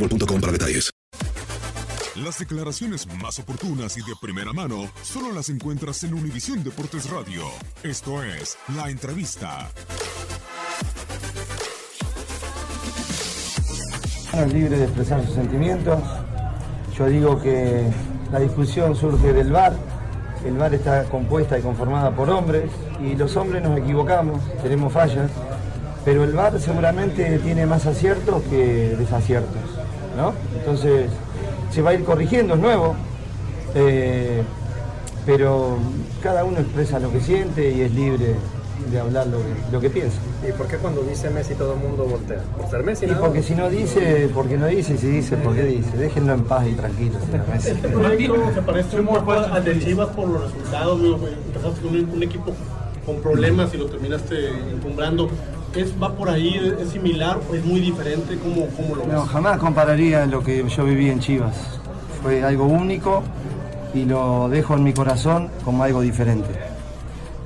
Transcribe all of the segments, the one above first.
boostmobile.com para detalles. Las declaraciones más oportunas y de primera mano solo las encuentras en Univisión Deportes Radio. Esto es La Entrevista. es libre de expresar sus sentimientos. Yo digo que la discusión surge del VAR. El VAR está compuesta y conformada por hombres y los hombres nos equivocamos, tenemos fallas, pero el VAR seguramente tiene más aciertos que desaciertos, ¿no? Entonces se va a ir corrigiendo, es nuevo, eh, pero cada uno expresa lo que siente y es libre de hablar lo que, lo que piensa. ¿Y por qué cuando dice Messi todo el mundo voltea? ¿Por ser Messi? Y porque si no dice, porque no dice, si dice, porque dice. Déjenlo en paz y tranquilo, señor Messi. Martino se parece un poco al de Chivas por los resultados, digo, empezaste con un, un equipo con problemas y lo terminaste encumbrando. ¿Es, ¿Va por ahí? ¿Es similar o es muy diferente? ¿Cómo, cómo lo ves? No, jamás compararía lo que yo viví en Chivas. Fue algo único y lo dejo en mi corazón como algo diferente.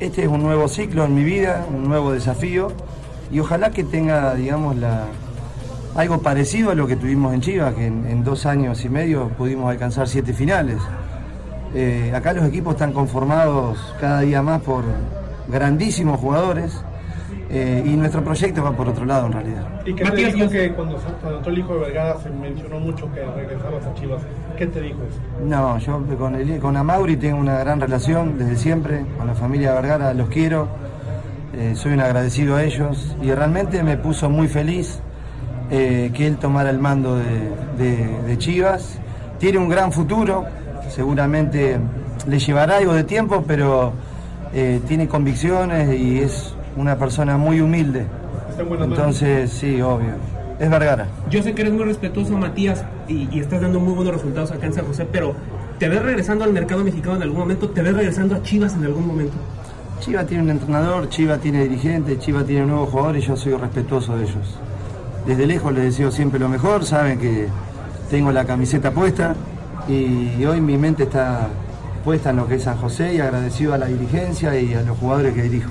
Este es un nuevo ciclo en mi vida, un nuevo desafío y ojalá que tenga, digamos, la, algo parecido a lo que tuvimos en Chivas, que en, en dos años y medio pudimos alcanzar siete finales. Eh, acá los equipos están conformados cada día más por grandísimos jugadores eh, y nuestro proyecto va por otro lado en realidad. ¿Y qué te dijo que cuando, entró el hijo de Vergara se mencionó mucho que regresabas a Chivas? ¿Qué te dijo eso? No, yo con, el, con Amauri tengo una gran relación desde siempre, con la familia Vergara los quiero, eh, soy un agradecido a ellos y realmente me puso muy feliz eh, que él tomara el mando de, de- de Chivas. Tiene un gran futuro, seguramente le llevará algo de tiempo, pero eh, tiene convicciones y es una persona muy humilde. Está. Entonces, sí, obvio. Es Vergara. Yo sé que eres muy respetuoso, Matías, y, y estás dando muy buenos resultados acá en San José, pero ¿te ves regresando al mercado mexicano en algún momento? ¿Te ves regresando a Chivas en algún momento? Chiva tiene un entrenador, Chiva tiene dirigente, Chiva tiene nuevos jugadores y yo soy respetuoso de ellos. Desde lejos les deseo siempre lo mejor, saben que tengo la camiseta puesta y hoy mi mente está puesta en lo que es San José y agradecido a la dirigencia y a los jugadores que dirijo.